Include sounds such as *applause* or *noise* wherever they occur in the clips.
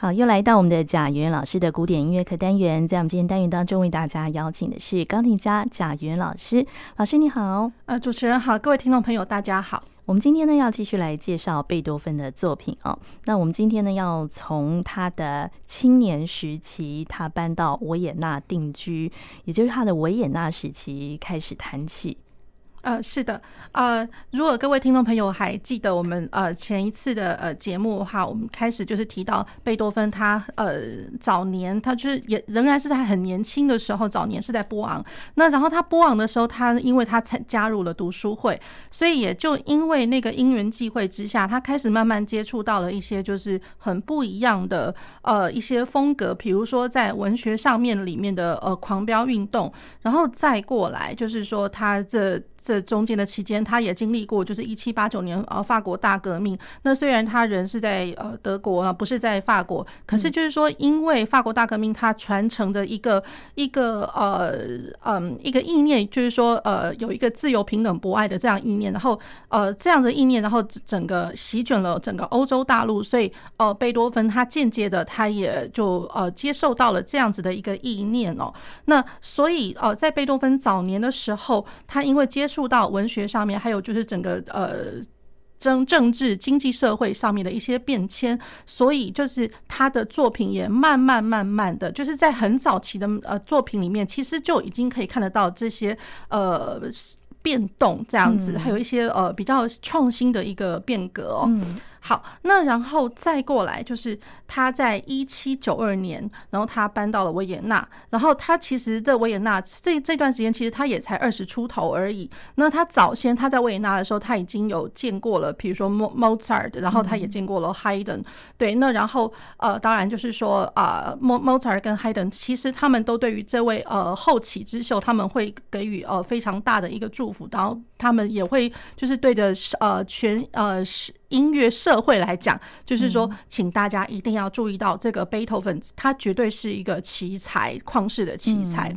好，又来到我们的贾圆圆老师的古典音乐课单元，在我们今天单元当中，为大家邀请的是钢琴家贾圆圆老师。老师你好，呃，主持人好，各位听众朋友大家好。我们今天呢要继续来介绍贝多芬的作品哦。那我们今天呢要从他的青年时期，他搬到维也纳定居，也就是他的维也纳时期开始谈起。呃，是的，呃，如果各位听众朋友还记得我们呃前一次的呃节目的话，我们开始就是提到贝多芬他呃早年他就是也仍然是在很年轻的时候，早年是在波昂。那然后他波昂的时候，他因为他才加入了读书会，所以也就因为那个因缘际会之下，他开始慢慢接触到了一些就是很不一样的呃一些风格，比如说在文学上面里面的呃狂飙运动，然后再过来就是说他这。这中间的期间，他也经历过，就是一七八九年呃法国大革命。那虽然他人是在呃德国啊，不是在法国，可是就是说，因为法国大革命，他传承的一个一个呃嗯一个意念，就是说呃有一个自由平等博爱的这样意念，然后呃这样的意念，然后整个席卷了整个欧洲大陆，所以呃贝多芬他间接的他也就呃接受到了这样子的一个意念哦。那所以呃在贝多芬早年的时候，他因为接触到文学上面，还有就是整个呃政政治、经济、社会上面的一些变迁，所以就是他的作品也慢慢慢慢的就是在很早期的呃作品里面，其实就已经可以看得到这些呃变动这样子，还有一些呃比较创新的一个变革哦。好，那然后再过来就是他在一七九二年，然后他搬到了维也纳。然后他其实，在维也纳这这段时间，其实他也才二十出头而已。那他早先他在维也纳的时候，他已经有见过了，比如说莫莫扎特，然后他也见过了海顿。对，那然后呃，当然就是说啊，莫莫扎特跟海顿，其实他们都对于这位呃后起之秀，他们会给予呃非常大的一个祝福，然后他们也会就是对着呃全呃是。音乐社会来讲，就是说，请大家一定要注意到这个贝多芬，他绝对是一个奇才，旷世的奇才。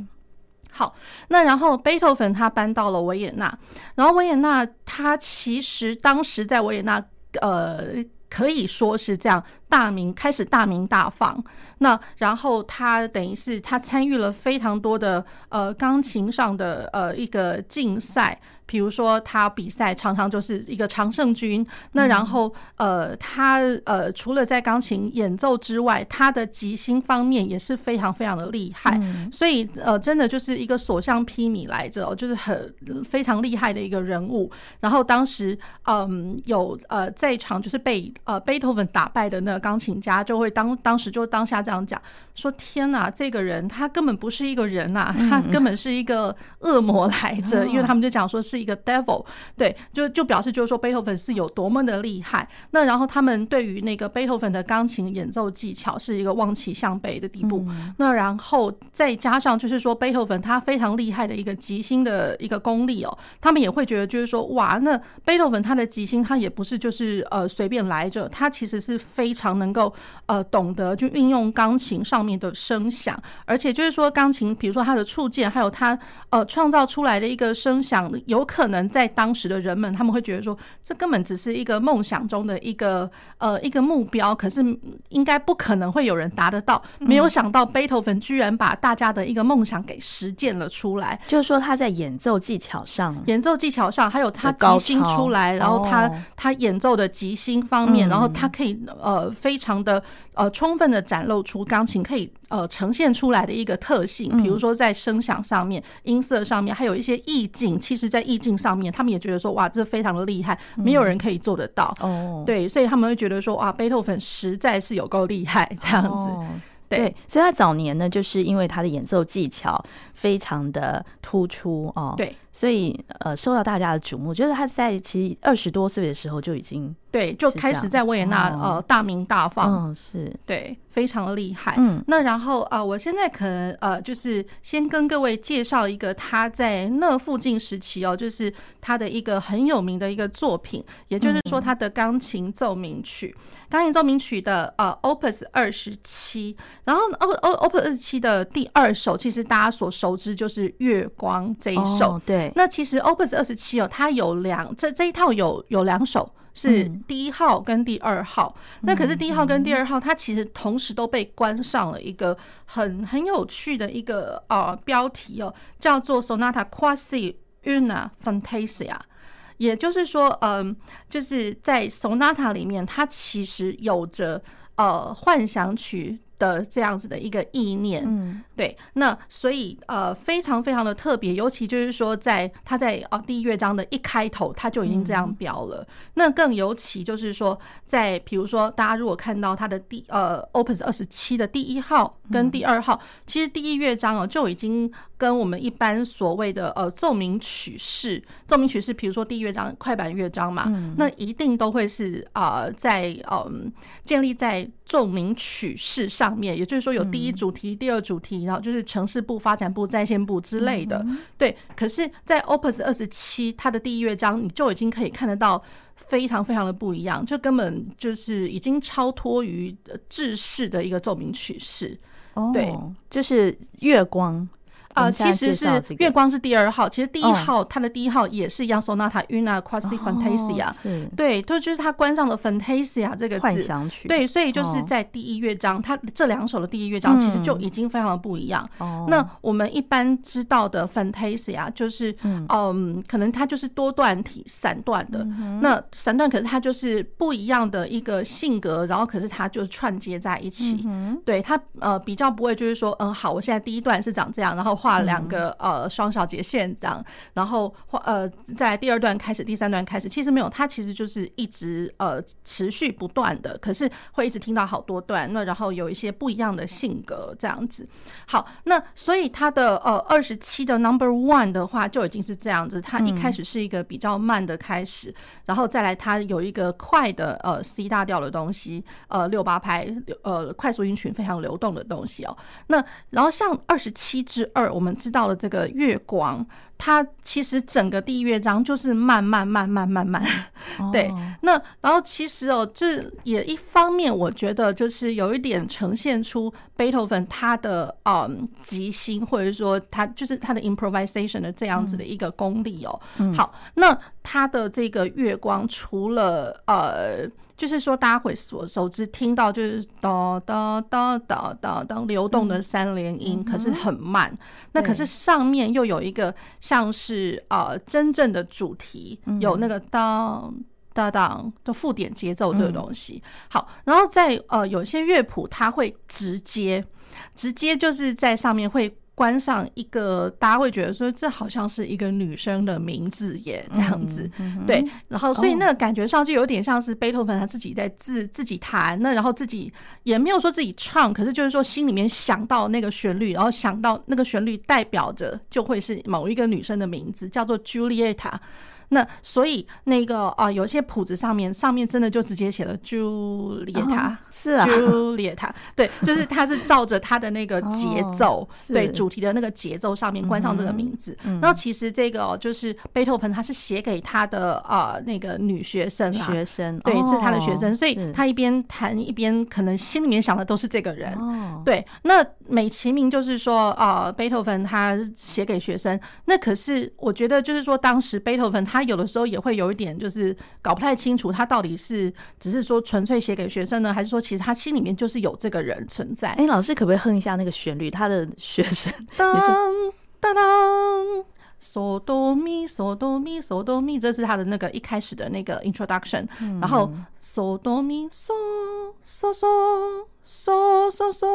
好，那然后贝多芬他搬到了维也纳，然后维也纳他其实当时在维也纳，呃，可以说是这样大名开始大名大放。那然后他等于是他参与了非常多的呃钢琴上的呃一个竞赛。比如说，他比赛常常就是一个常胜军。那然后，呃，他呃，除了在钢琴演奏之外，他的即兴方面也是非常非常的厉害。所以，呃，真的就是一个所向披靡来着，就是很非常厉害的一个人物。然后当时，嗯，有呃在场就是被呃贝多芬打败的那个钢琴家，就会当当时就当下这样讲说：“天哪，这个人他根本不是一个人呐，他根本是一个恶魔来着。”因为他们就讲说是。一个 devil，对，就就表示就是说贝多芬是有多么的厉害。那然后他们对于那个贝多芬的钢琴演奏技巧是一个望其项背的地步。那然后再加上就是说贝多芬他非常厉害的一个即兴的一个功力哦，他们也会觉得就是说哇，那贝多芬他的即兴他也不是就是呃随便来着，他其实是非常能够呃懂得就运用钢琴上面的声响，而且就是说钢琴比如说它的触键，还有它呃创造出来的一个声响有。可能在当时的人们，他们会觉得说，这根本只是一个梦想中的一个呃一个目标，可是应该不可能会有人达得到。没有想到贝多芬居然把大家的一个梦想给实践了出来。就是说他在演奏技巧上，演奏技巧上，还有他即兴出来，然后他他演奏的即兴方面，然后他可以呃非常的呃充分的展露出钢琴可以呃呈现出来的一个特性，比如说在声响上面、音色上面，还有一些意境。其实，在意境上面，他们也觉得说，哇，这非常的厉害，没有人可以做得到。哦，对，所以他们会觉得说，哇，贝多芬实在是有够厉害，*laughs* 这样子。对，所以他早年呢，就是因为他的演奏技巧非常的突出哦。对，所以呃，受到大家的瞩目。就是他在其实二十多岁的时候就已经。对，就开始在维也纳呃大名大放，嗯，是对，非常厉害。嗯，那然后啊，我现在可能呃，就是先跟各位介绍一个他在那附近时期哦，就是他的一个很有名的一个作品，也就是说他的钢琴奏鸣曲，钢琴奏鸣曲的呃 Opus 二十七，然后 O O Opus 二十七的第二首，其实大家所熟知就是月光这一首。对，那其实 Opus 二十七哦，它有两这这一套有有两首。是第一号跟第二号。那可是第一号跟第二号，它其实同时都被关上了一个很很有趣的一个呃标题哦，叫做 Sonata Quasi Una Fantasia。也就是说，嗯，就是在 Sonata 里面，它其实有着呃幻想曲的这样子的一个意念，嗯，对，那所以呃非常非常的特别，尤其就是说在他在啊第一乐章的一开头他就已经这样标了，那更尤其就是说在比如说大家如果看到他的第呃 Opus 二十七的第一号跟第二号，其实第一乐章哦就已经跟我们一般所谓的呃奏鸣曲式，奏鸣曲式，比如说第一乐章快板乐章嘛，那一定都会是啊在嗯建立在奏鸣曲式上。面，也就是说有第一主题、第二主题，然后就是城市部、发展部、在线部之类的。对，可是，在 Opus 二十七，它的第一乐章，你就已经可以看得到非常非常的不一样，就根本就是已经超脱于制式的一个奏鸣曲式。对，就是月光。呃，其实是月光是第二号，其实第一号它的第一号也是一样，Sonata Una Quasi Fantasia，对，就就是它关上了 Fantasia 这个字，幻想曲，对，所以就是在第一乐章，它这两首的第一乐章其实就已经非常的不一样。那我们一般知道的 Fantasia 就是，嗯，可能它就是多段体、散段的，那散段可是它就是不一样的一个性格，然后可是它就串接在一起，对，它呃比较不会就是说，嗯，好，我现在第一段是长这样，然后。画两个呃双小节线这样，然后画呃在第二段开始，第三段开始，其实没有，它其实就是一直呃持续不断的，可是会一直听到好多段，那然后有一些不一样的性格这样子。好，那所以它的呃二十七的 Number One 的话就已经是这样子，它一开始是一个比较慢的开始，然后再来它有一个快的呃 C 大调的东西，呃六八拍呃快速音群非常流动的东西哦。那然后像二十七之二。我们知道了这个月光，它其实整个第一乐章就是慢慢慢慢慢慢，对。那然后其实哦，这也一方面我觉得就是有一点呈现出贝多芬他的嗯即兴，或者说他就是他的 improvisation 的这样子的一个功力哦。好，那他的这个月光除了呃。就是说，大家会所熟知听到就是哒哒哒哒哒当流动的三连音，可是很慢。那可是上面又有一个像是呃真正的主题，有那个当当当就附点节奏这个东西。好，然后在呃有些乐谱，它会直接直接就是在上面会。关上一个，大家会觉得说，这好像是一个女生的名字耶，这样子，对。然后，所以那个感觉上就有点像是贝多芬他自己在自自己弹，那然后自己也没有说自己唱，可是就是说心里面想到那个旋律，然后想到那个旋律代表着就会是某一个女生的名字，叫做 Giulietta。那所以那个啊，有些谱子上面上面真的就直接写了朱丽塔，是啊，朱丽塔，对，就是他是照着他的那个节奏，对主题的那个节奏上面关上这个名字。然后其实这个就是贝多芬，他是写给他的啊那个女学生啊，学生，对，是他的学生，所以他一边弹一边可能心里面想的都是这个人。对，那美其名就是说啊，贝多芬他写给学生，那可是我觉得就是说当时贝多芬他。他有的时候也会有一点，就是搞不太清楚，他到底是只是说纯粹写给学生呢，还是说其实他心里面就是有这个人存在？哎，老师可不可以哼一下那个旋律？他的学生 *laughs* 当当当，嗦哆咪嗦哆咪嗦哆咪，这是他的那个一开始的那个 introduction，然后嗦哆咪嗦嗦嗦嗦嗦嗦。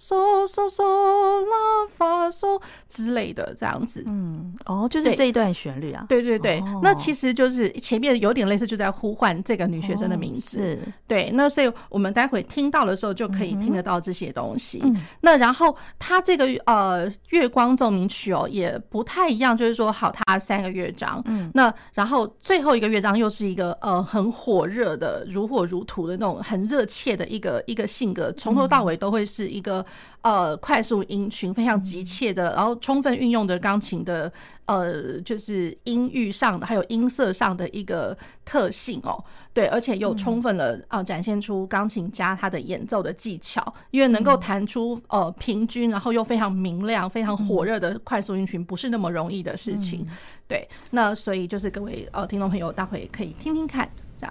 嗦嗦嗦拉发嗦之类的这样子，嗯，哦，就是这一段旋律啊，对对对，那其实就是前面有点类似，就在呼唤这个女学生的名字，是，对，那所以我们待会听到的时候就可以听得到这些东西。那然后它这个呃月光奏鸣曲哦也不太一样，就是说好，它三个乐章，嗯，那然后最后一个乐章又是一个呃很火热的如火如荼的那种很热切的一个一个性格，从头到尾都会是一个。呃，快速音群非常急切的，然后充分运用的钢琴的呃，就是音域上的还有音色上的一个特性哦，对，而且又充分了啊，展现出钢琴家他的演奏的技巧，因为能够弹出呃平均，然后又非常明亮、非常火热的快速音群，不是那么容易的事情。对，那所以就是各位呃听众朋友，待会可以听听看。这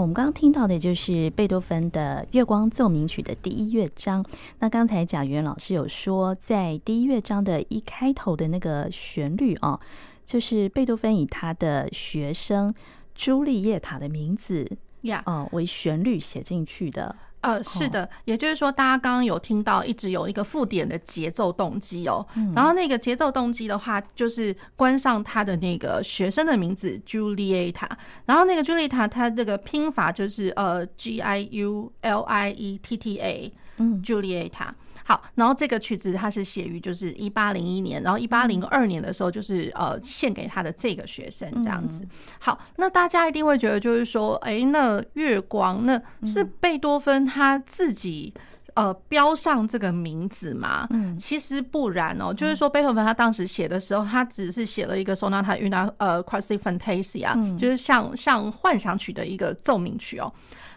好，我们刚刚听到的就是贝多芬的《月光奏鸣曲》的第一乐章。那刚才贾元老师有说，在第一乐章的一开头的那个旋律哦，就是贝多芬以他的学生朱丽叶塔的名字呀，哦，为旋律写进去的。呃，是的，也就是说，大家刚刚有听到一直有一个附点的节奏动机哦，然后那个节奏动机的话，就是关上他的那个学生的名字 Giulietta，然后那个 Giulietta 它这个拼法就是呃 G I U L I E T T A，嗯，Giulietta。好，然后这个曲子它是写于就是一八零一年，然后一八零二年的时候就是呃献给他的这个学生这样子。好，那大家一定会觉得就是说，哎，那月光那是贝多芬他自己呃标上这个名字吗？嗯，其实不然哦，就是说贝多芬他当时写的时候，他只是写了一个 Sonata una 呃 quasi fantasia，就是像像幻想曲的一个奏鸣曲哦。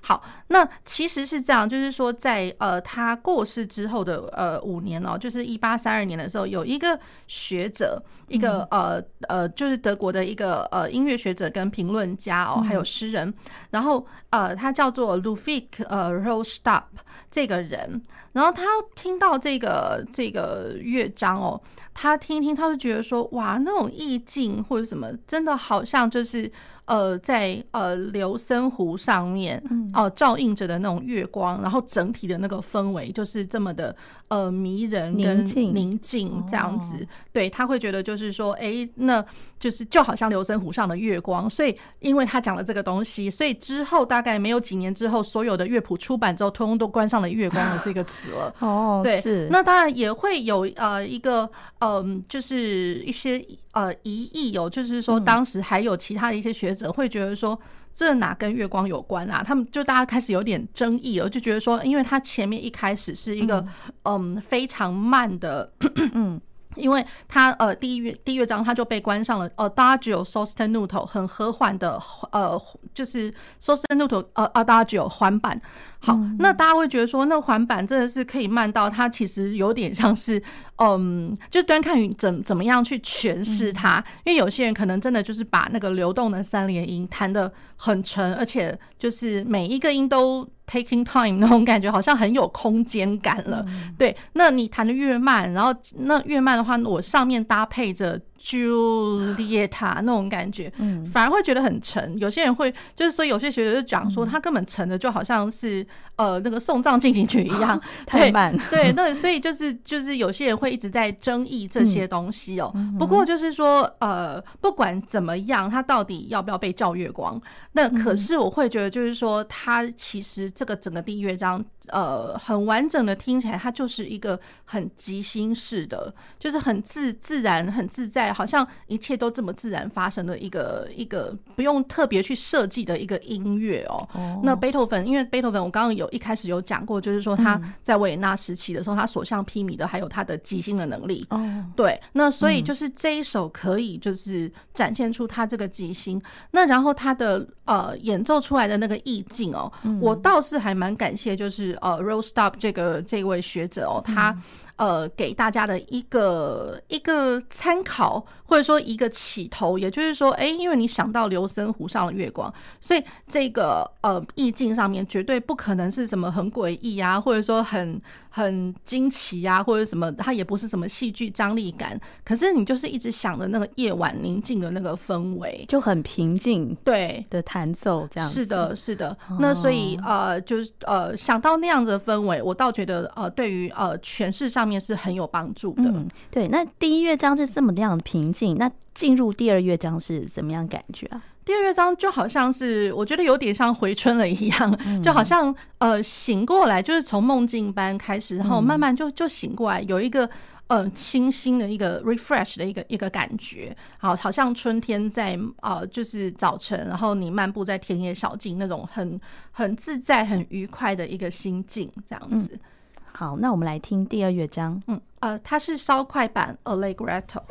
好，那其实是这样，就是说在，呃他过世之后的呃五年哦，就是一八三二年的时候，有一个学者，一个呃呃，就是德国的一个呃音乐学者跟评论家哦，还有诗人，然后呃他叫做 Lufik 呃 Rostopp 这个人，然后他听到这个这个乐章哦，他听一听，他就觉得说哇，那种意境或者什么，真的好像就是。呃，在呃琉森湖上面哦、呃、照映着的那种月光，然后整体的那个氛围就是这么的呃迷人跟宁静这样子。对，他会觉得就是说，哎、欸，那就是就好像琉森湖上的月光。所以，因为他讲了这个东西，所以之后大概没有几年之后，所有的乐谱出版之后，通通都关上了“月光”的这个词了。*laughs* 哦，对，是。那当然也会有呃一个嗯、呃，就是一些呃疑义有，就是说当时还有其他的一些学。者会觉得说，这哪跟月光有关啊？他们就大家开始有点争议了，就觉得说，因为他前面一开始是一个嗯非常慢的嗯。*clears throat* 因为他呃第一乐第一乐章他就被关上了呃 Adagio sostenuto 很和缓的呃就是 sostenuto 呃 Adagio 缓板。好，那大家会觉得说，那环板真的是可以慢到它其实有点像是嗯，就端看你怎怎么样去诠释它。因为有些人可能真的就是把那个流动的三连音弹得很沉，而且就是每一个音都。Taking time 那种感觉好像很有空间感了，对。那你弹的越慢，然后那越慢的话，我上面搭配着。Giulietta 那种感觉，嗯，反而会觉得很沉。有些人会，就是说，有些学者就讲说，他根本沉的就好像是呃那个送葬进行曲一样，*laughs* 太慢。对，那所以就是就是有些人会一直在争议这些东西哦。不过就是说，呃，不管怎么样，他到底要不要被叫月光？那可是我会觉得，就是说，他其实这个整个第一乐章。呃，很完整的听起来，它就是一个很即兴式的，就是很自自然、很自在，好像一切都这么自然发生的一个一个不用特别去设计的一个音乐哦。那贝多芬，因为贝多芬，我刚刚有一开始有讲过，就是说他在维也纳时期的时候，他所向披靡的还有他的即兴的能力。哦，对，那所以就是这一首可以就是展现出他这个即兴，那然后他的呃演奏出来的那个意境哦，我倒是还蛮感谢，就是。呃，Rostopp 这个这位学者哦，他。呃，给大家的一个一个参考，或者说一个起头，也就是说，哎，因为你想到琉森湖上的月光，所以这个呃意境上面绝对不可能是什么很诡异啊，或者说很很惊奇啊，或者什么，它也不是什么戏剧张力感。可是你就是一直想着那个夜晚宁静的那个氛围，就很平静，对的弹奏这样。是的，是的。那所以呃，就是呃想到那样子的氛围，我倒觉得呃，对于呃诠释上。上面是很有帮助的。嗯，对。那第一乐章是这么样的平静，那进入第二乐章是怎么样感觉啊？第二乐章就好像是我觉得有点像回春了一样，*laughs* 就好像呃醒过来，就是从梦境般开始，然后慢慢就就醒过来，有一个呃清新的一个 refresh 的一个一个感觉。好，好像春天在呃就是早晨，然后你漫步在田野小径那种很很自在、很愉快的一个心境，这样子。好，那我们来听第二乐章。嗯，呃，它是稍快版 Allegretto。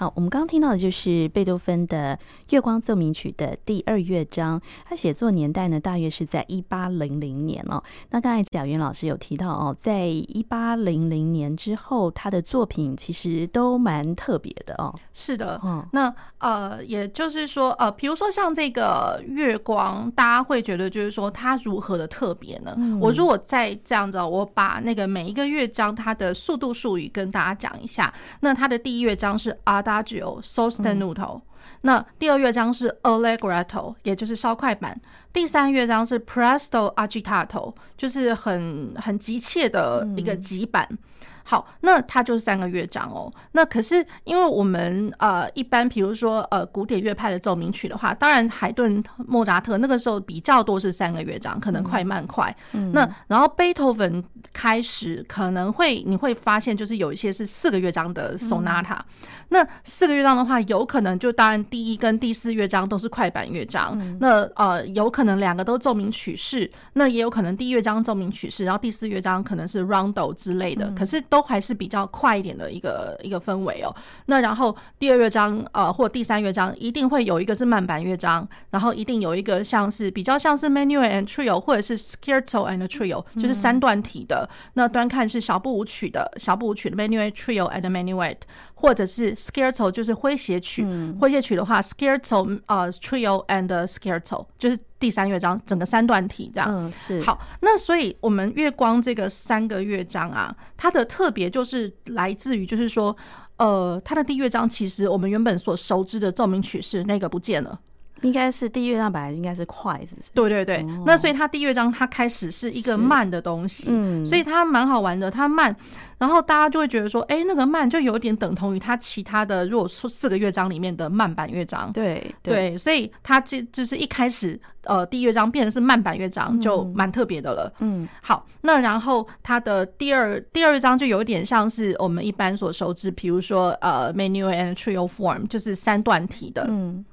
好，我们刚刚听到的就是贝多芬的《月光奏鸣曲》的第二乐章，他写作年代呢，大约是在一八零零年哦。那刚才贾云老师有提到哦，在一八零零年之后，他的作品其实都蛮特别的哦。是的，嗯，那呃，也就是说，呃，比如说像这个月光，大家会觉得就是说它如何的特别呢？嗯、我如果再这样子，我把那个每一个乐章它的速度术语跟大家讲一下。那它的第一乐章是 Adagio sostenuto，嗯、那第二乐章是 Allegretto，也就是稍快板。第三乐章是 Presto agitato，就是很很急切的一个急板。嗯好，那它就是三个乐章哦。那可是因为我们呃一般，比如说呃古典乐派的奏鸣曲的话，当然海顿、莫扎特那个时候比较多是三个乐章，可能快慢快。嗯、那然后贝多芬开始可能会你会发现，就是有一些是四个乐章的 sonata。嗯、那四个乐章的话，有可能就当然第一跟第四乐章都是快板乐章。嗯、那呃有可能两个都奏鸣曲式，那也有可能第一乐章奏鸣曲式，然后第四乐章可能是 rondo 之类的。嗯、可是都都还是比较快一点的一个一个氛围哦。那然后第二乐章呃，或第三乐章一定会有一个是慢板乐章，然后一定有一个像是比较像是 Menuet and Trio 或者是 Scherzo and Trio，就是三段体的。那端看是小步舞曲的小步舞曲的 Menuet Trio and Menuet，或者是 Scherzo 就是诙谐曲。诙谐曲的话，Scherzo 呃 Trio and Scherzo 就是。第三乐章整个三段体这样，嗯，是好。那所以我们月光这个三个乐章啊，它的特别就是来自于，就是说，呃，它的第一乐章其实我们原本所熟知的奏鸣曲式那个不见了。应该是第一乐章本来应该是快，是不是？对对对。哦、那所以它第一乐章它开始是一个慢的东西，嗯，所以它蛮好玩的。它慢，然后大家就会觉得说，哎、欸，那个慢就有点等同于它其他的，如果说四个乐章里面的慢板乐章，对对，对。所以它这就是一开始，呃，第一乐章变成是慢板乐章，就蛮特别的了。嗯，好，那然后它的第二第二乐章就有点像是我们一般所熟知，比如说呃，Menuet and Trio form，就是三段体的，嗯。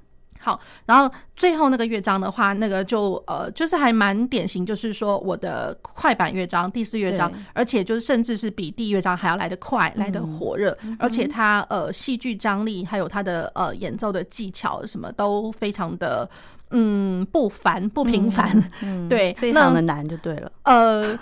好，然后最后那个乐章的话，那个就呃，就是还蛮典型，就是说我的快板乐章第四乐章，而且就是甚至是比第一乐章还要来得快，嗯、来得火热，而且它呃戏剧张力还有它的呃演奏的技巧什么都非常的嗯不凡不平凡，嗯嗯、对，非常的难就对了，呃。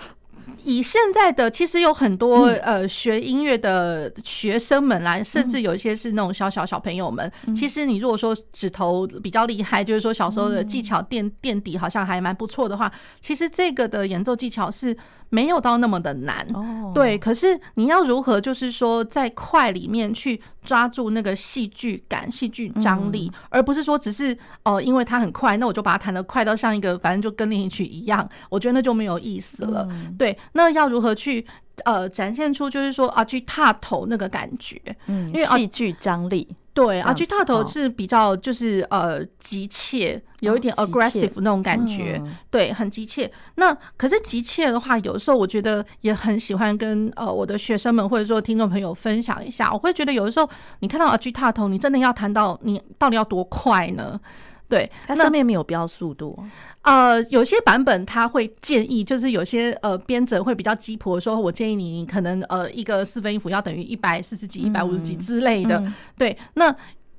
以现在的其实有很多呃学音乐的学生们来，甚至有一些是那种小小小朋友们。其实你如果说指头比较厉害，就是说小时候的技巧垫垫底好像还蛮不错的话，其实这个的演奏技巧是。没有到那么的难，对。可是你要如何，就是说在快里面去抓住那个戏剧感、戏剧张力，而不是说只是哦，因为它很快，那我就把它弹得快到像一个，反正就跟练习曲一样。我觉得那就没有意思了。对，那要如何去呃展现出就是说啊去踏头那个感觉？嗯，因为戏剧张力。对，agitato 是比较就是呃急切，有一点 aggressive 那种感觉，嗯、对，很急切。那可是急切的话，有的时候我觉得也很喜欢跟呃我的学生们或者说听众朋友分享一下。我会觉得有的时候你看到 agitato，你真的要谈到你到底要多快呢？对，它上面没有标速度。呃，有些版本它会建议，就是有些呃编者会比较鸡婆，说我建议你可能呃一个四分音符要等于一百四十几、一百五十几之类的。嗯嗯、对，那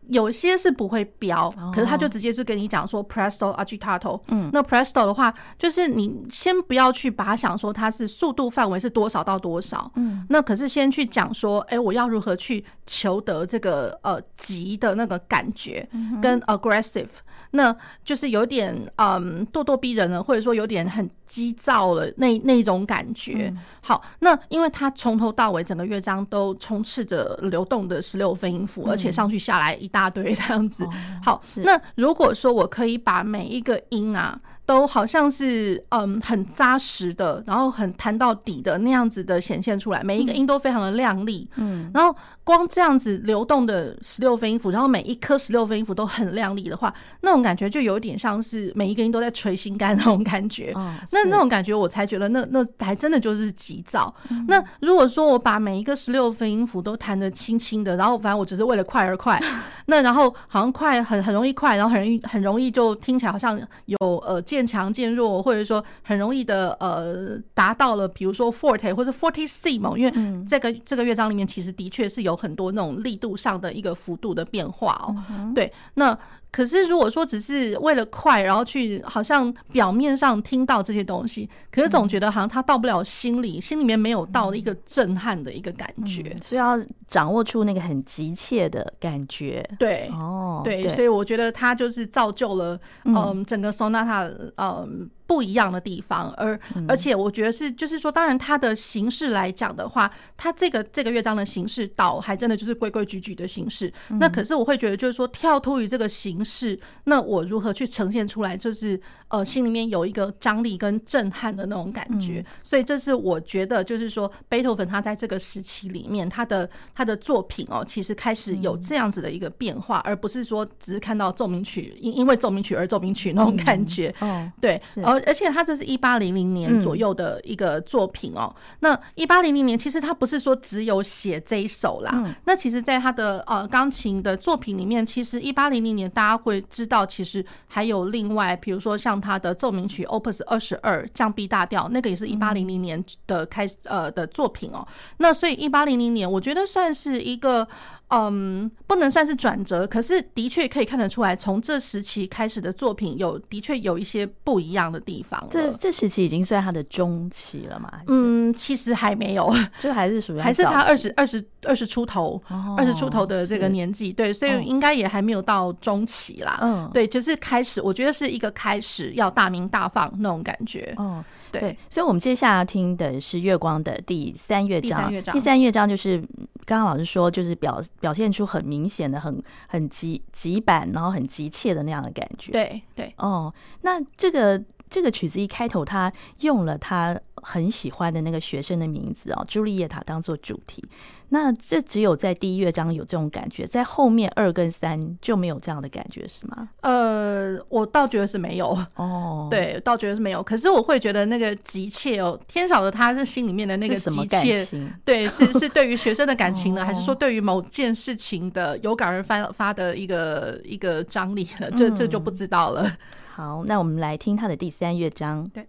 有些是不会标，可是他就直接是跟你讲说 presto agitato。嗯，那 presto 的话，就是你先不要去把它想说它是速度范围是多少到多少。嗯，那可是先去讲说，哎、欸，我要如何去求得这个呃急的那个感觉，跟 aggressive。那就是有点嗯咄咄逼人了，或者说有点很急躁了那那种感觉。好，那因为它从头到尾整个乐章都充斥着流动的十六分音符，而且上去下来一大堆这样子。好，那如果说我可以把每一个音啊。都好像是嗯很扎实的，然后很弹到底的那样子的显现出来，每一个音都非常的亮丽，嗯，然后光这样子流动的十六分音符，然后每一颗十六分音符都很亮丽的话，那种感觉就有点像是每一个音都在捶心肝那种感觉，哦、那那种感觉我才觉得那那还真的就是急躁。嗯、那如果说我把每一个十六分音符都弹得轻轻的，然后反正我只是为了快而快，*laughs* 那然后好像快很很容易快，然后很容易很容易就听起来好像有呃渐强渐弱，或者说很容易的呃达到了，比如说 forte 或者 fortissimo，因为这个这个乐章里面其实的确是有很多那种力度上的一个幅度的变化哦。对，那。可是，如果说只是为了快，然后去好像表面上听到这些东西，可是总觉得好像他到不了心里，心里面没有到一个震撼的一个感觉，所以要掌握出那个很急切的感觉。对，哦，对，所以我觉得他就是造就了，嗯，整个 sonata，嗯。不一样的地方，而而且我觉得是，就是说，当然它的形式来讲的话，它这个这个乐章的形式倒还真的就是规规矩矩的形式。那可是我会觉得，就是说跳脱于这个形式，那我如何去呈现出来，就是呃心里面有一个张力跟震撼的那种感觉。所以这是我觉得，就是说贝多芬他在这个时期里面，他的他的作品哦，其实开始有这样子的一个变化，而不是说只是看到奏鸣曲因因为奏鸣曲而奏鸣曲那种感觉。哦，对，而且他这是一八零零年左右的一个作品哦。那一八零零年其实他不是说只有写这一首啦。那其实，在他的呃钢琴的作品里面，其实一八零零年大家会知道，其实还有另外，比如说像他的奏鸣曲 Opus 二十二降 B 大调，那个也是一八零零年的开始呃的作品哦。那所以一八零零年，我觉得算是一个。嗯，不能算是转折，可是的确可以看得出来，从这时期开始的作品有的确有一些不一样的地方。这这时期已经算他的中期了嘛？嗯，其实还没有，*laughs* 就还是属于还是他二十二十二十出头，二十出头的这个年纪，对，所以应该也还没有到中期啦。嗯，对，就是开始，我觉得是一个开始要大名大放那种感觉。哦，对，所以我们接下来听的是月光的第三乐章，第三乐章就是。刚刚老师说，就是表表现出很明显的、很很急急板，然后很急切的那样的感觉。对对哦，那这个这个曲子一开头，他用了他很喜欢的那个学生的名字哦，朱丽叶塔当做主题。那这只有在第一乐章有这种感觉，在后面二跟三就没有这样的感觉，是吗？呃，我倒觉得是没有哦，*laughs* 对，倒觉得是没有。可是我会觉得那个急切哦，天晓得他是心里面的那个急切，*laughs* 对，是是对于学生的感情呢，*laughs* 还是说对于某件事情的有感而发发的一个一个张力了？这这就不知道了。好，那我们来听他的第三乐章。对。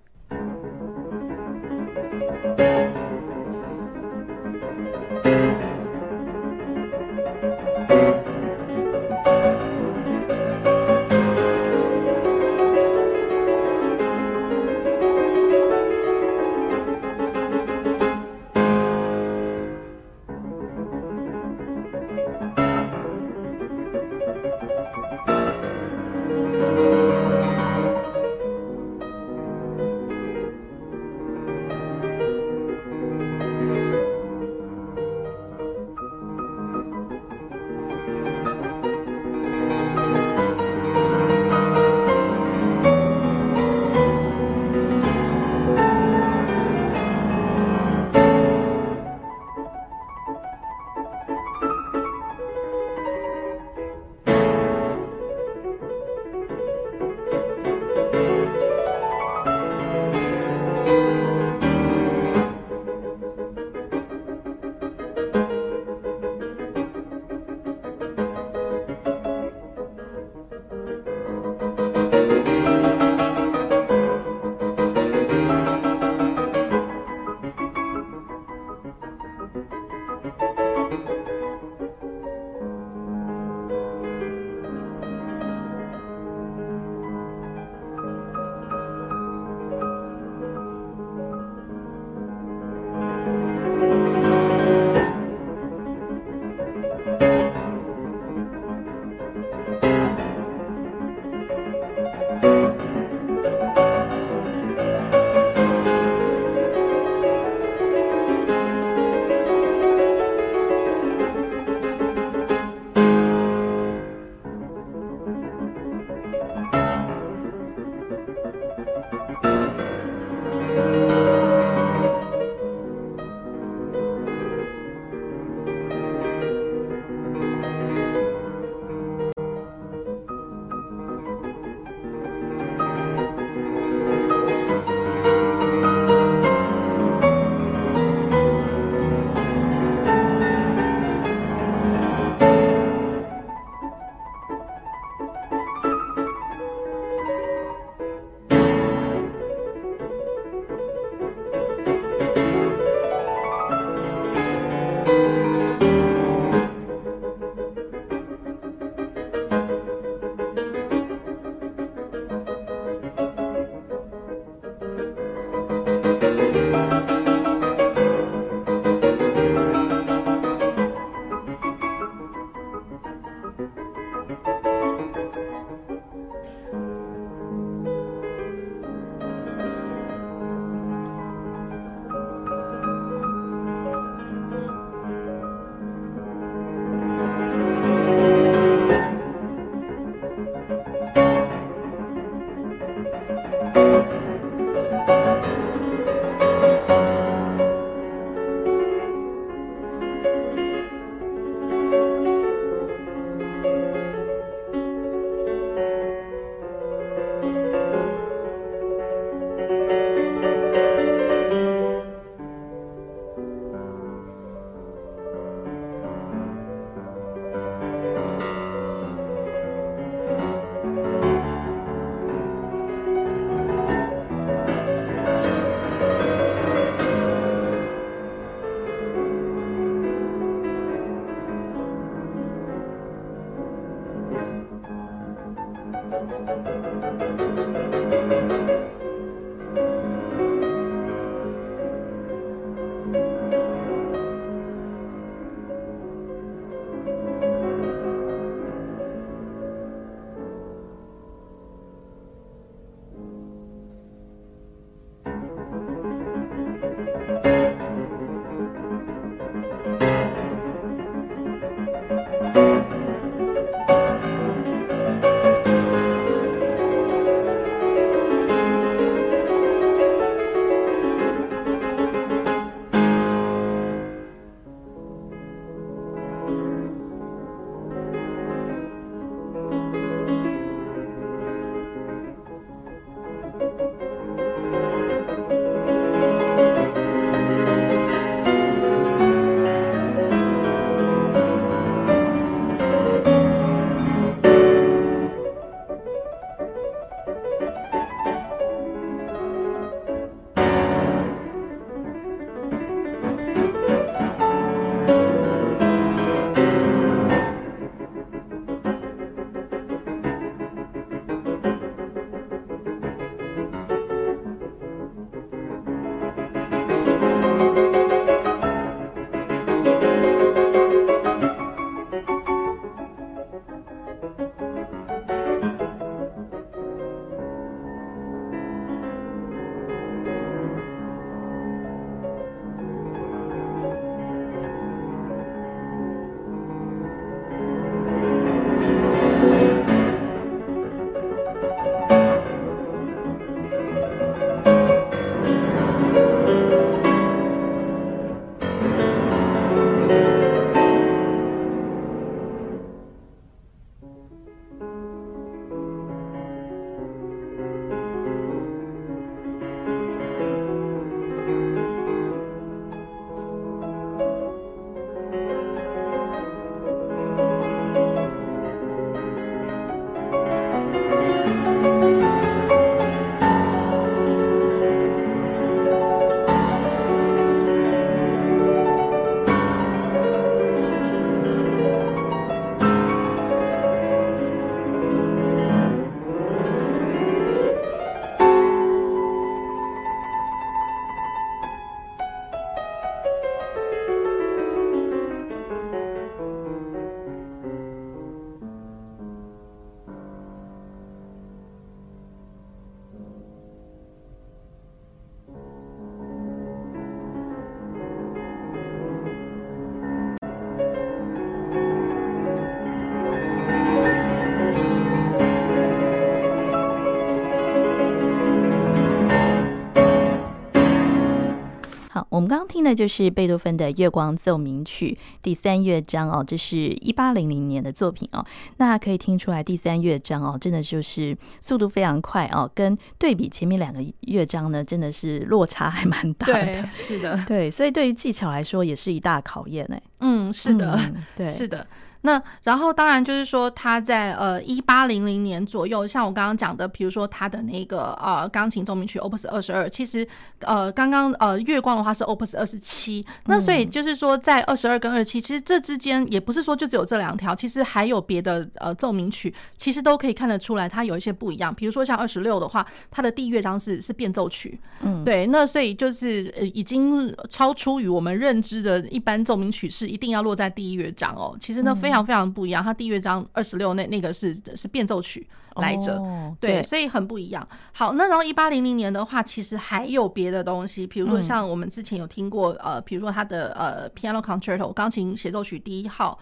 我们刚刚听的就是贝多芬的《月光奏鸣曲》第三乐章哦，这是一八零零年的作品哦。那可以听出来，第三乐章哦，真的就是速度非常快哦，跟对比前面两个乐章呢，真的是落差还蛮大的。对，是的，对，所以对于技巧来说，也是一大考验哎。嗯，是的，嗯、对，是的。那然后当然就是说他在呃一八零零年左右，像我刚刚讲的，比如说他的那个呃钢琴奏鸣曲 Opus 二十二，其实呃刚刚呃月光的话是 Opus 二十七，那所以就是说在二十二跟二十七，其实这之间也不是说就只有这两条，其实还有别的呃奏鸣曲，其实都可以看得出来它有一些不一样。比如说像二十六的话，它的第一乐章是是变奏曲，嗯，对，那所以就是呃已经超出于我们认知的一般奏鸣曲是一定要落在第一乐章哦，其实那非常。非常不一样，他第一乐章二十六那那个是是变奏曲来着，哦、对，所以很不一样。好，那然后一八零零年的话，其实还有别的东西，比如说像我们之前有听过，嗯、呃，比如说他的呃 Piano Concerto 钢琴协奏曲第一号，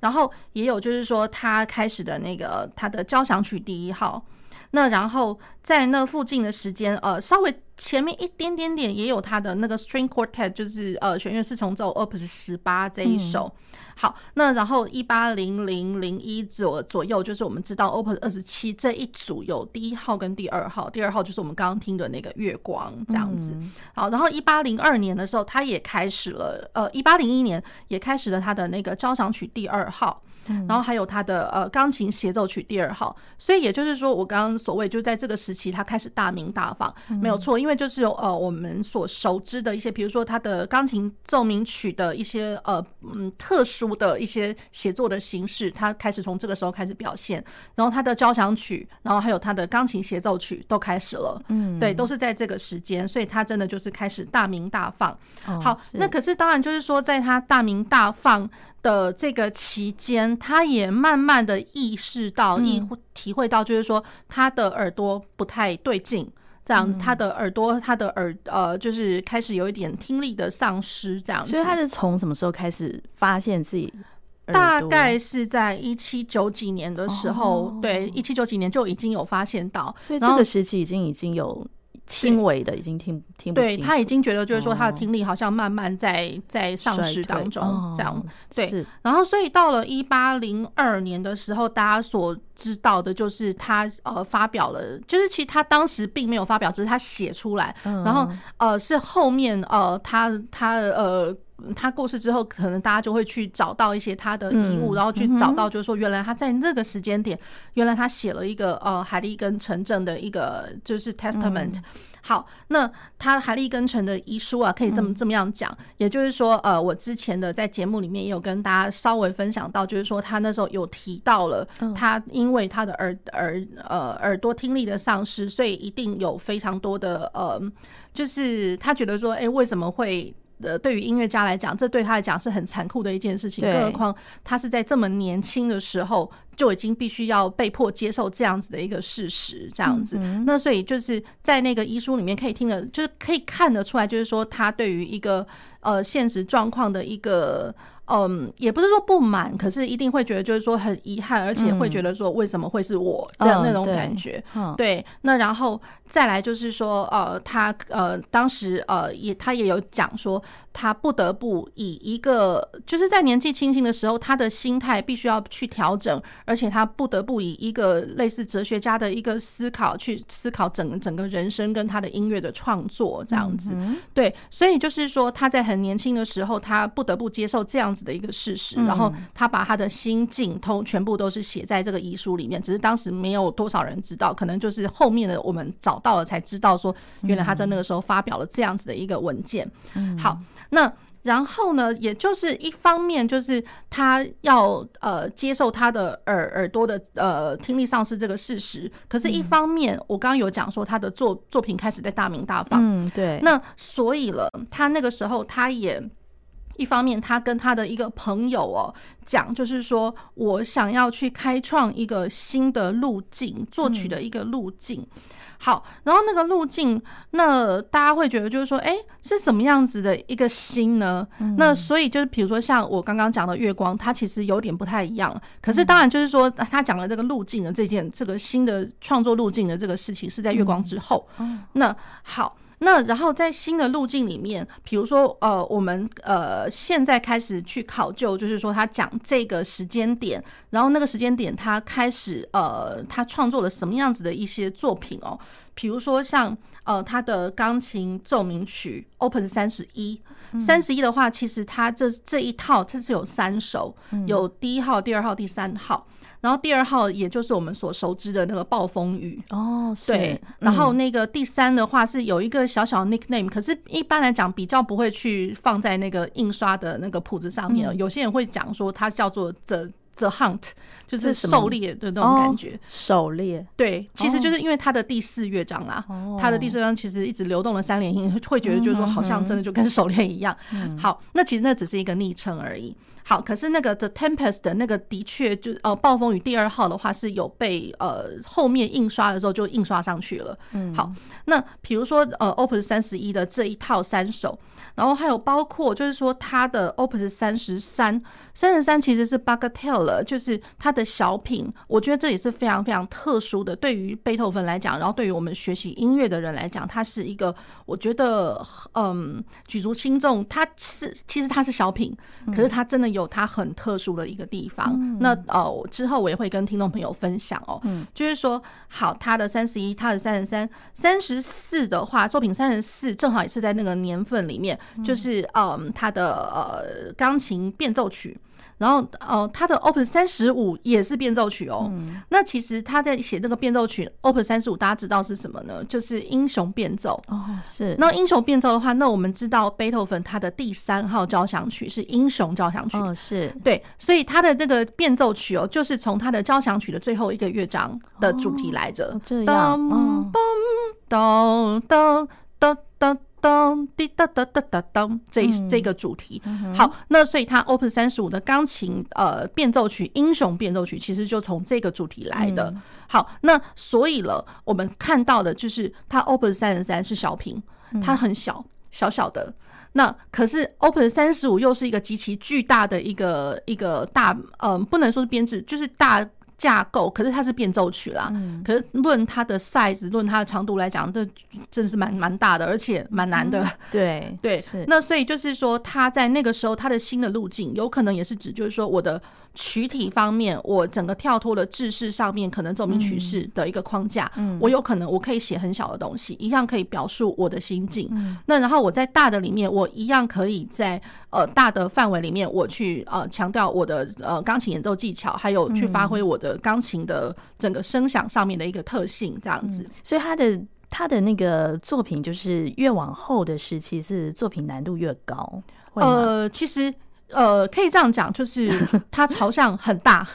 然后也有就是说他开始的那个他的交响曲第一号。那然后在那附近的时间，呃，稍微前面一点点点也有他的那个 String Quartet，就是呃弦乐四重奏 Opus 十八这一首。嗯好，那然后一八零零零一左左右，就是我们知道 Opus 二十七这一组有第一号跟第二号，第二号就是我们刚刚听的那个月光这样子。嗯、好，然后一八零二年的时候，他也开始了，呃，一八零一年也开始了他的那个交响曲第二号。然后还有他的呃钢琴协奏曲第二号。所以也就是说，我刚刚所谓就在这个时期，他开始大鸣大放，没有错，因为就是呃我们所熟知的一些，比如说他的钢琴奏鸣曲的一些呃嗯特殊的一些写作的形式，他开始从这个时候开始表现。然后他的交响曲，然后还有他的钢琴协奏曲都开始了，嗯，对，都是在这个时间，所以他真的就是开始大鸣大放。好，那可是当然就是说，在他大鸣大放的这个期间，他也慢慢的意识到、意体会到，就是说他的耳朵不太对劲，这样子，他的耳朵，他的耳呃，就是开始有一点听力的丧失，这样子。所以他是从什么时候开始发现自己？大概是在一七九几年的时候，对，一七九几年就已经有发现到，所以这个时期已经已经有。轻微的已经听听不清，对，他已经觉得就是说他的听力好像慢慢在在丧失当中，这样对。然后所以到了一八零二年的时候，大家所知道的就是他呃发表了，就是其实他当时并没有发表，只是他写出来，然后呃是后面呃他他呃他过世之后，可能大家就会去找到一些他的遗物，然后去找到就是说原来他在那个时间点，原来他写了一个呃海利根城镇的一个就是 testament。好，那他海利根城的遗书啊，可以这么这么样讲，也就是说，呃，我之前的在节目里面也有跟大家稍微分享到，就是说他那时候有提到了，他因为他的耳耳呃耳朵听力的丧失，所以一定有非常多的呃，就是他觉得说，哎，为什么会？呃，对于音乐家来讲，这对他来讲是很残酷的一件事情。更何况他是在这么年轻的时候就已经必须要被迫接受这样子的一个事实，这样子。那所以就是在那个遗书里面可以听得，就是可以看得出来，就是说他对于一个呃现实状况的一个。嗯，也不是说不满，可是一定会觉得就是说很遗憾，而且会觉得说为什么会是我这样那种感觉。嗯，对。那然后再来就是说，呃，他呃当时呃也他也有讲说，他不得不以一个就是在年纪轻轻的时候，他的心态必须要去调整，而且他不得不以一个类似哲学家的一个思考去思考整整个人生跟他的音乐的创作这样子。对，所以就是说他在很年轻的时候，他不得不接受这样子的一个事实，然后他把他的心境通全部都是写在这个遗书里面，只是当时没有多少人知道，可能就是后面的我们找到了才知道说，原来他在那个时候发表了这样子的一个文件。好，那然后呢，也就是一方面就是他要呃接受他的耳耳朵的呃听力丧失这个事实，可是一方面我刚刚有讲说他的作作品开始在大名大放，嗯，对，那所以了，他那个时候他也。一方面，他跟他的一个朋友哦讲，就是说我想要去开创一个新的路径，作曲的一个路径。好，然后那个路径，那大家会觉得就是说，哎，是什么样子的一个心呢？那所以就是，比如说像我刚刚讲的月光，它其实有点不太一样。可是当然就是说，他讲的这个路径的这件，这个新的创作路径的这个事情是在月光之后。那好。那然后在新的路径里面，比如说呃，我们呃现在开始去考究，就是说他讲这个时间点，然后那个时间点他开始呃，他创作了什么样子的一些作品哦，比如说像呃他的钢琴奏鸣曲 Opus 三十一，三十一的话，其实他这这一套它是有三首，有第一号、第二号、第三号。然后第二号也就是我们所熟知的那个暴风雨哦，对。然后那个第三的话是有一个小小 nickname，可是一般来讲比较不会去放在那个印刷的那个谱子上面。有些人会讲说它叫做 the the hunt，就是狩猎的那种感觉。狩猎，对，其实就是因为它的第四乐章啊，它的第四乐章其实一直流动了三连音，会觉得就是说好像真的就跟狩猎一样。好，那其实那只是一个昵称而已。好，可是那个 The Tempest 的那个的确就呃暴风雨第二号的话是有被呃后面印刷的时候就印刷上去了。嗯，好，那比如说呃 Opus 三十一的这一套三首。然后还有包括，就是说它的 Opus 三十三，三十三其实是 Bagatelle，就是他的小品。我觉得这也是非常非常特殊的，对于贝多芬来讲，然后对于我们学习音乐的人来讲，它是一个我觉得嗯举足轻重。它是其实它是小品，可是它真的有它很特殊的一个地方。嗯、那呃之后我也会跟听众朋友分享哦，嗯、就是说好，他的三十一，他的三十三，三十四的话，作品三十四正好也是在那个年份里面。就是嗯，他的呃钢琴变奏曲，然后呃，他的 Open 三十五也是变奏曲哦。嗯、那其实他在写那个变奏曲 Open 三十五，大家知道是什么呢？就是英雄变奏哦。是。那英雄变奏的话，那我们知道贝多芬他的第三号交响曲是英雄交响曲。哦，是。对，所以他的这个变奏曲哦，就是从他的交响曲的最后一个乐章的主题来着。哦、这样。嗯。咚咚咚咚。当滴哒哒哒哒噔，这这个主题、嗯、好，那所以它 Open 三十五的钢琴呃变奏曲英雄变奏曲其实就从这个主题来的。嗯、好，那所以了，我们看到的就是它 Open 三十三是小品，它很小小小的。那可是 Open 三十五又是一个极其巨大的一个一个大嗯、呃，不能说是编制，就是大。架构，可是它是变奏曲啦。嗯、可是论它的 size，论它的长度来讲，这真是蛮蛮大的，而且蛮难的。嗯、对 *laughs* 对，那所以就是说，他在那个时候，他的新的路径有可能也是指，就是说我的。曲体方面，我整个跳脱了制式上面可能奏鸣曲式的一个框架，嗯，我有可能我可以写很小的东西，一样可以表述我的心境。嗯，那然后我在大的里面，我一样可以在呃大的范围里面，我去呃强调我的呃钢琴演奏技巧，还有去发挥我的钢琴的整个声响上面的一个特性，这样子。嗯，所以他的他的那个作品，就是越往后的时期是作品难度越高。呃，其实。呃，可以这样讲，就是 *laughs* 它朝向很大，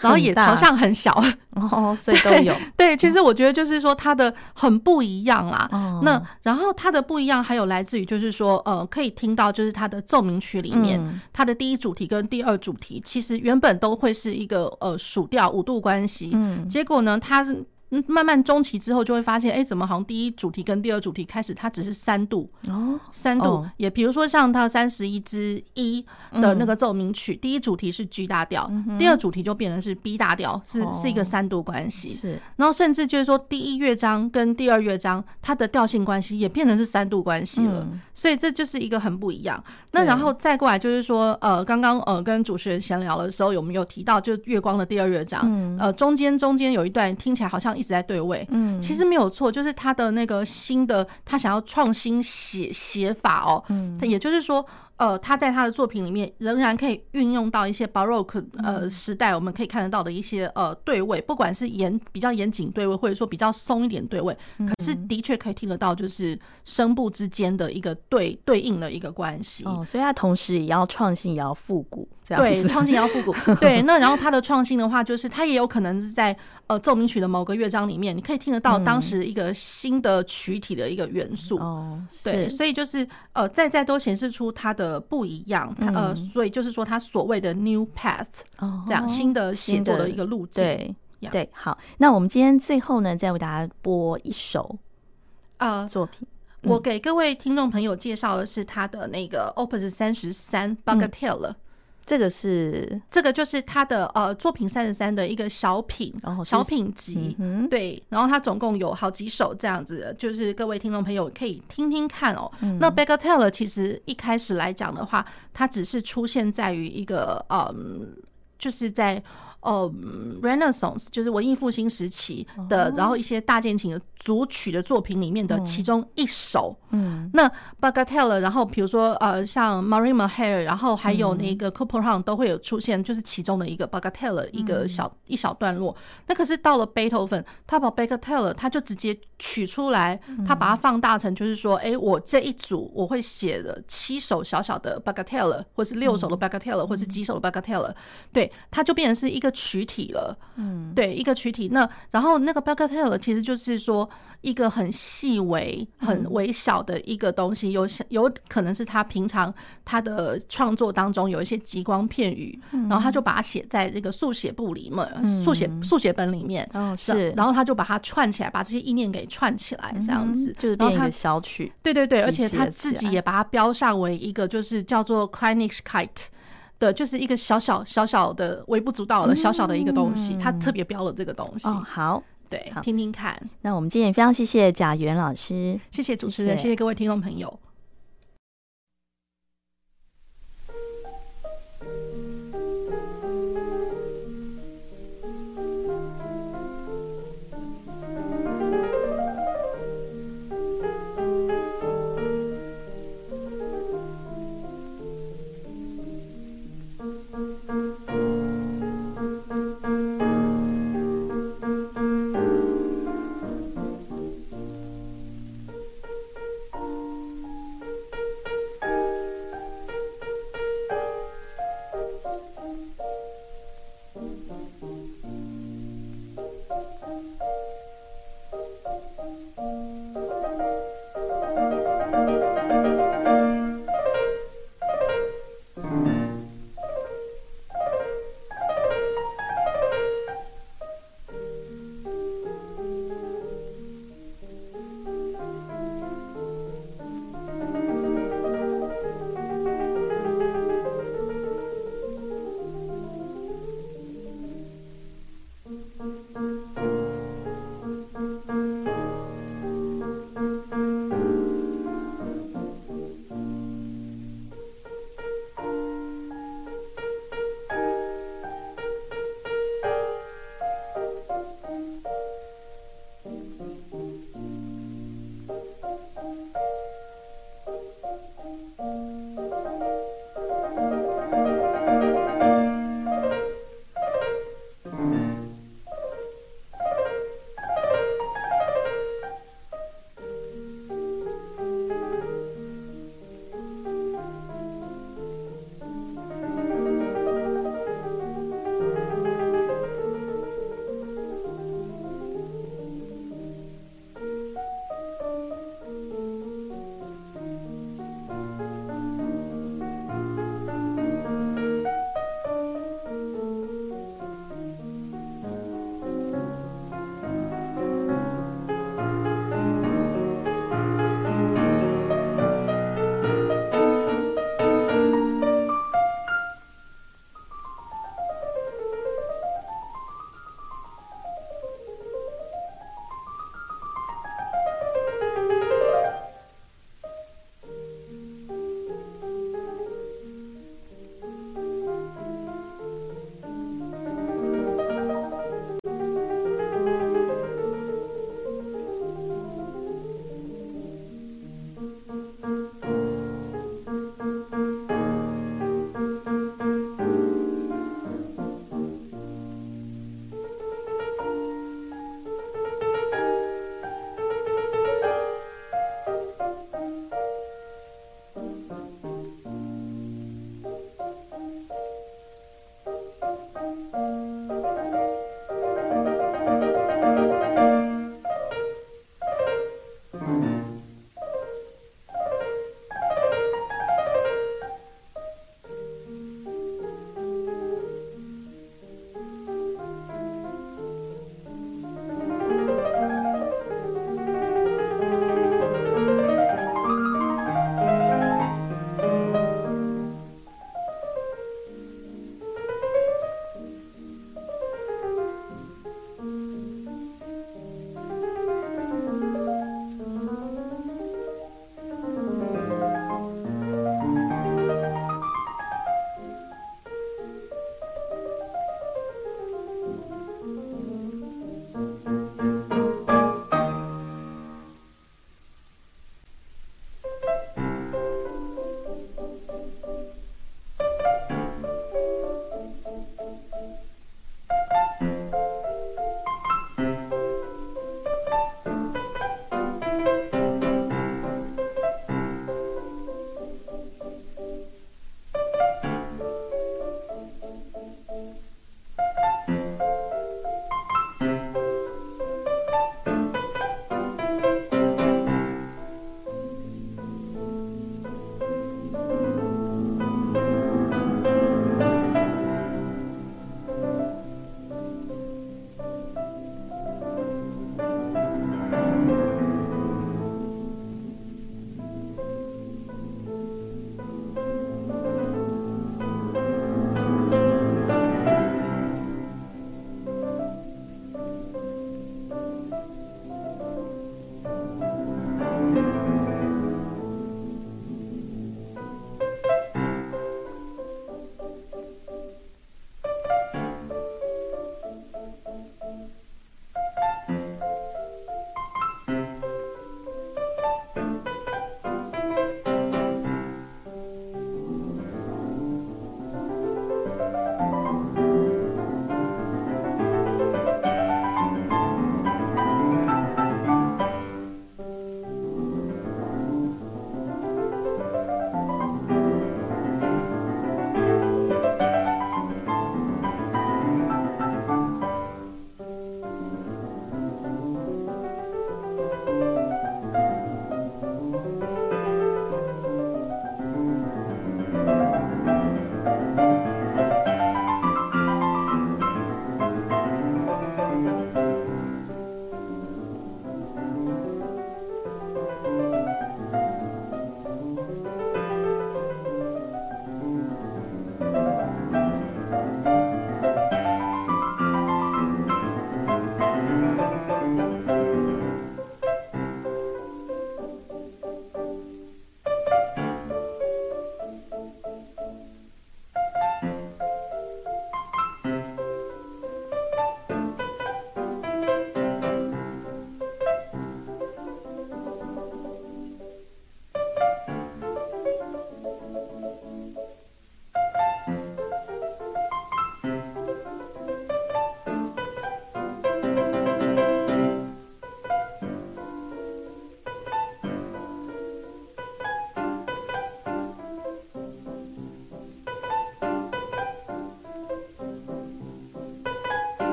然后也朝向很小 *laughs* 哦，所以都有。对，其实我觉得就是说它的很不一样啦。那然后它的不一样还有来自于就是说，呃，可以听到就是它的奏鸣曲里面，它的第一主题跟第二主题其实原本都会是一个呃属调五度关系，结果呢，它是。嗯，慢慢中期之后就会发现，哎，怎么好像第一主题跟第二主题开始它只是三度哦，三度也，比如说像它三十一之一的那个奏鸣曲，第一主题是 G 大调，第二主题就变成是 B 大调，是是一个三度关系。是，然后甚至就是说第一乐章跟第二乐章它的调性关系也变成是三度关系了，所以这就是一个很不一样。那然后再过来就是说，呃，刚刚呃跟主持人闲聊的时候，有没有提到就月光的第二乐章？呃，中间中间有一段听起来好像。一直在对位，嗯，其实没有错，就是他的那个新的，他想要创新写写法哦，嗯，也就是说。呃，他在他的作品里面仍然可以运用到一些 Baroque 呃时代我们可以看得到的一些呃对位，不管是严比较严谨对位，或者说比较松一点对位，可是的确可以听得到，就是声部之间的一个对对应的一个关系。哦，所以他同时也要创新，也要复古，这样对，创新也要复古。*laughs* 对，那然后他的创新的话，就是他也有可能是在呃奏鸣曲的某个乐章里面，你可以听得到当时一个新的曲体的一个元素。哦，对，所以就是呃在在都显示出它的。呃，不一样，它呃，所以就是说，它所谓的 new path，这样新的写作的一个路径。对对，好，那我们今天最后呢，再为大家播一首呃作品。我给各位听众朋友介绍的是他的那个 Opus 三十三 Bagatelle。这个是这个就是他的呃作品三十三的一个小品，哦、小品集，嗯、对，然后他总共有好几首这样子，就是各位听众朋友可以听听看哦。嗯、那 Bagatelle 其实一开始来讲的话，它只是出现在于一个嗯，就是在。哦、uh,，Renaissance 就是文艺复兴时期的，oh. 然后一些大键琴的组曲的作品里面的其中一首。嗯，那 Bagatelle，然后比如说呃，像 Marie m a h a i r 然后还有那个 Couperin 都会有出现，就是其中的一个 Bagatelle 一个小、嗯、一小段落。那可是到了贝多芬，他把 Bagatelle 他就直接取出来，他把它放大成，就是说，哎、欸，我这一组我会写的七首小小的 Bagatelle，或是六首的 Bagatelle，、嗯、或是几首的 Bagatelle，对，它就变成是一个。曲体了，嗯，对，一个躯体。那然后那个 Bagatelle 其实就是说一个很细微、很微小的一个东西，有有可能是他平常他的创作当中有一些极光片语，然后他就把它写在这个速写簿里面，速写速写本里面，哦是，然后他就把它串起来，把这些意念给串起来，这样子。就是变一个小曲，对对对，而且他自己也把它标上为一个就是叫做 Kleinigkeit。的就是一个小小小小的微不足道的小小的一个东西，他特别标了这个东西。哦，好，对，听听看。那我们今天也非常谢谢贾元老师，谢谢主持人，谢谢各位听众朋友。